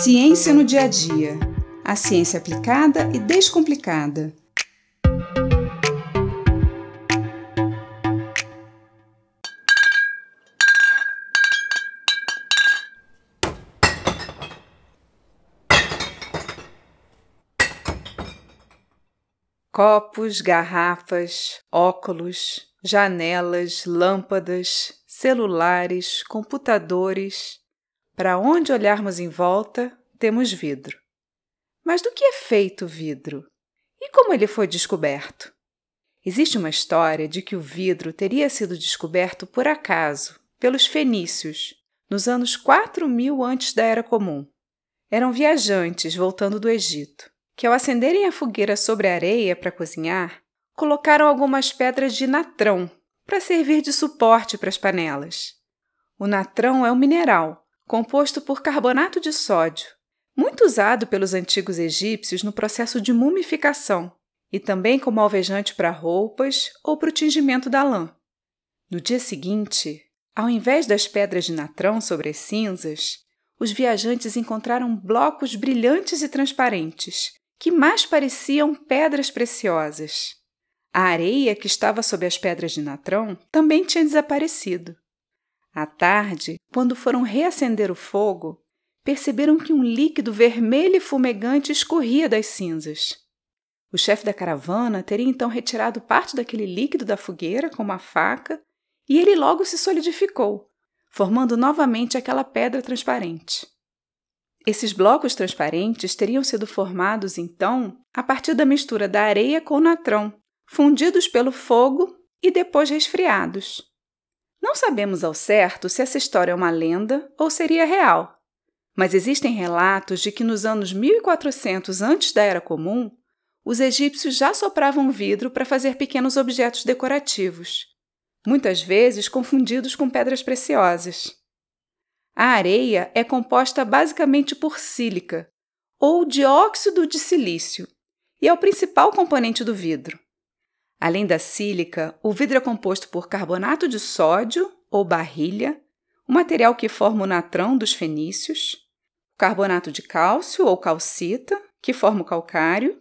Ciência no dia a dia. A ciência aplicada e descomplicada. Copos, garrafas, óculos, janelas, lâmpadas, celulares, computadores. Para onde olharmos em volta, temos vidro. Mas do que é feito o vidro? E como ele foi descoberto? Existe uma história de que o vidro teria sido descoberto por acaso pelos fenícios nos anos 4000 antes da Era Comum. Eram viajantes voltando do Egito que, ao acenderem a fogueira sobre a areia para cozinhar, colocaram algumas pedras de natrão para servir de suporte para as panelas. O natrão é um mineral composto por carbonato de sódio, muito usado pelos antigos egípcios no processo de mumificação e também como alvejante para roupas ou para o tingimento da lã. No dia seguinte, ao invés das pedras de natrão sobre as cinzas, os viajantes encontraram blocos brilhantes e transparentes, que mais pareciam pedras preciosas. A areia que estava sob as pedras de natrão também tinha desaparecido. À tarde, quando foram reacender o fogo, perceberam que um líquido vermelho e fumegante escorria das cinzas. O chefe da caravana teria então retirado parte daquele líquido da fogueira com uma faca e ele logo se solidificou, formando novamente aquela pedra transparente. Esses blocos transparentes teriam sido formados, então, a partir da mistura da areia com o natrão, fundidos pelo fogo e depois resfriados. Não sabemos ao certo se essa história é uma lenda ou seria real, mas existem relatos de que nos anos 1400 antes da Era Comum, os egípcios já sopravam vidro para fazer pequenos objetos decorativos, muitas vezes confundidos com pedras preciosas. A areia é composta basicamente por sílica, ou dióxido de silício, e é o principal componente do vidro. Além da sílica, o vidro é composto por carbonato de sódio, ou barrilha, o material que forma o natrão dos fenícios, carbonato de cálcio, ou calcita, que forma o calcário,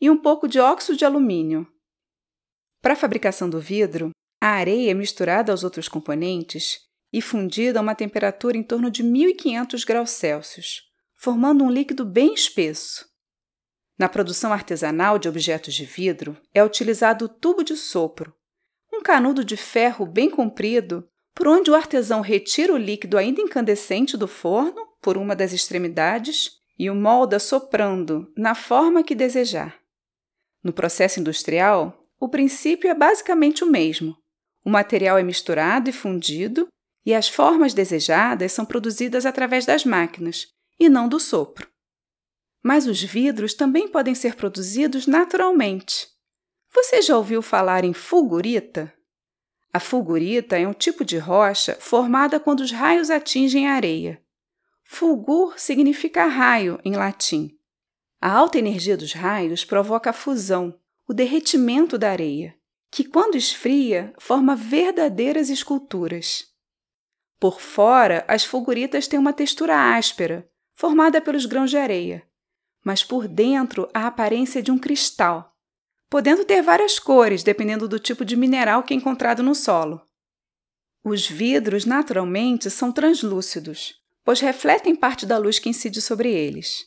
e um pouco de óxido de alumínio. Para a fabricação do vidro, a areia é misturada aos outros componentes e fundida a uma temperatura em torno de 1500 graus Celsius, formando um líquido bem espesso. Na produção artesanal de objetos de vidro é utilizado o tubo de sopro, um canudo de ferro bem comprido por onde o artesão retira o líquido ainda incandescente do forno por uma das extremidades e o molda soprando na forma que desejar. No processo industrial, o princípio é basicamente o mesmo. O material é misturado e fundido e as formas desejadas são produzidas através das máquinas e não do sopro. Mas os vidros também podem ser produzidos naturalmente. Você já ouviu falar em fulgurita? A fulgurita é um tipo de rocha formada quando os raios atingem a areia. Fulgur significa raio em latim. A alta energia dos raios provoca a fusão, o derretimento da areia, que, quando esfria, forma verdadeiras esculturas. Por fora, as fulguritas têm uma textura áspera, formada pelos grãos de areia, mas por dentro a aparência de um cristal, podendo ter várias cores dependendo do tipo de mineral que é encontrado no solo. Os vidros, naturalmente, são translúcidos, pois refletem parte da luz que incide sobre eles.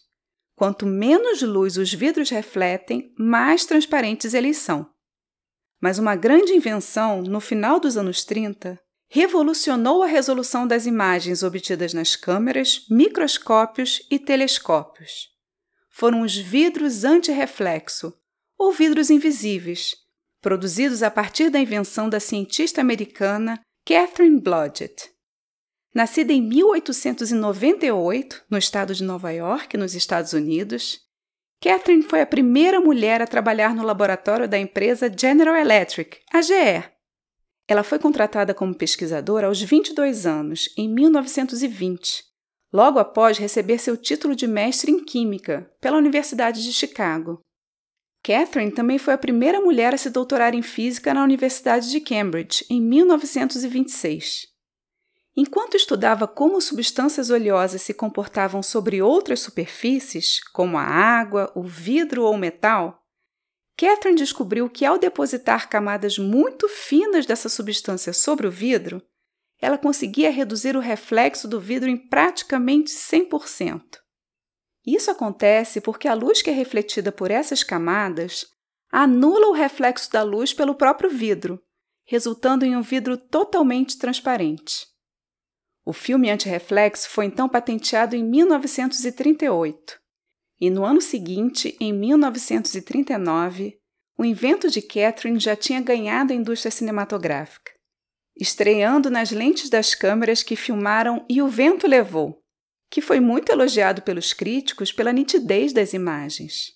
Quanto menos luz os vidros refletem, mais transparentes eles são. Mas uma grande invenção, no final dos anos 30, revolucionou a resolução das imagens obtidas nas câmeras, microscópios e telescópios. Foram os vidros antirreflexo, ou vidros invisíveis, produzidos a partir da invenção da cientista americana Catherine Blodgett. Nascida em 1898, no estado de Nova York, nos Estados Unidos, Catherine foi a primeira mulher a trabalhar no laboratório da empresa General Electric, a GE, ela foi contratada como pesquisadora aos 22 anos, em 1920, logo após receber seu título de mestre em Química pela Universidade de Chicago. Catherine também foi a primeira mulher a se doutorar em Física na Universidade de Cambridge, em 1926. Enquanto estudava como substâncias oleosas se comportavam sobre outras superfícies, como a água, o vidro ou o metal, Catherine descobriu que ao depositar camadas muito finas dessa substância sobre o vidro, ela conseguia reduzir o reflexo do vidro em praticamente 100%. Isso acontece porque a luz que é refletida por essas camadas anula o reflexo da luz pelo próprio vidro, resultando em um vidro totalmente transparente. O filme antirreflexo foi então patenteado em 1938. E no ano seguinte, em 1939, o invento de Catherine já tinha ganhado a indústria cinematográfica, estreando nas lentes das câmeras que filmaram E o Vento Levou, que foi muito elogiado pelos críticos pela nitidez das imagens.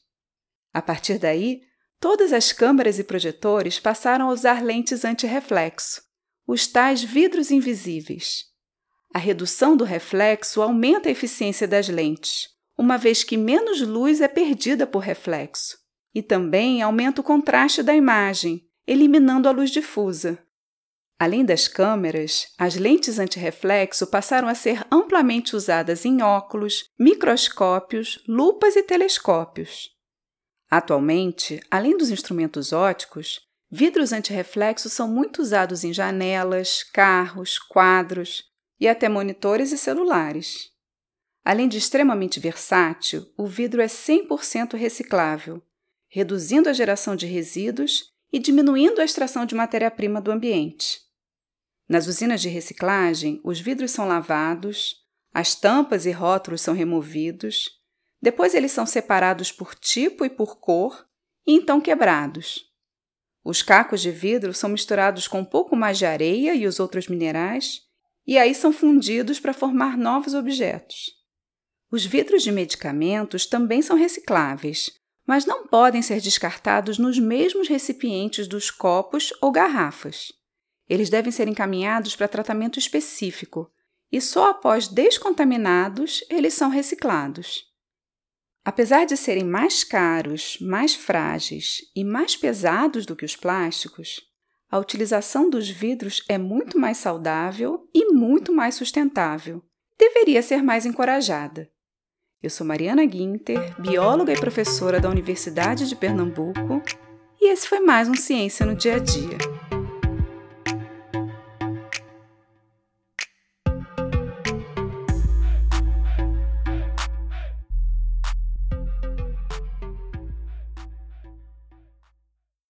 A partir daí, todas as câmeras e projetores passaram a usar lentes anti-reflexo, os tais vidros invisíveis. A redução do reflexo aumenta a eficiência das lentes, uma vez que menos luz é perdida por reflexo, e também aumenta o contraste da imagem, eliminando a luz difusa. Além das câmeras, as lentes antirreflexo passaram a ser amplamente usadas em óculos, microscópios, lupas e telescópios. Atualmente, além dos instrumentos óticos, vidros antirreflexo são muito usados em janelas, carros, quadros e até monitores e celulares. Além de extremamente versátil, o vidro é 100% reciclável, reduzindo a geração de resíduos e diminuindo a extração de matéria-prima do ambiente. Nas usinas de reciclagem, os vidros são lavados, as tampas e rótulos são removidos, depois eles são separados por tipo e por cor e então quebrados. Os cacos de vidro são misturados com um pouco mais de areia e os outros minerais e aí são fundidos para formar novos objetos. Os vidros de medicamentos também são recicláveis, mas não podem ser descartados nos mesmos recipientes dos copos ou garrafas. Eles devem ser encaminhados para tratamento específico e só após descontaminados eles são reciclados. Apesar de serem mais caros, mais frágeis e mais pesados do que os plásticos, a utilização dos vidros é muito mais saudável e muito mais sustentável. Deveria ser mais encorajada. Eu sou Mariana Guinter, bióloga e professora da Universidade de Pernambuco, e esse foi mais um Ciência no Dia a Dia.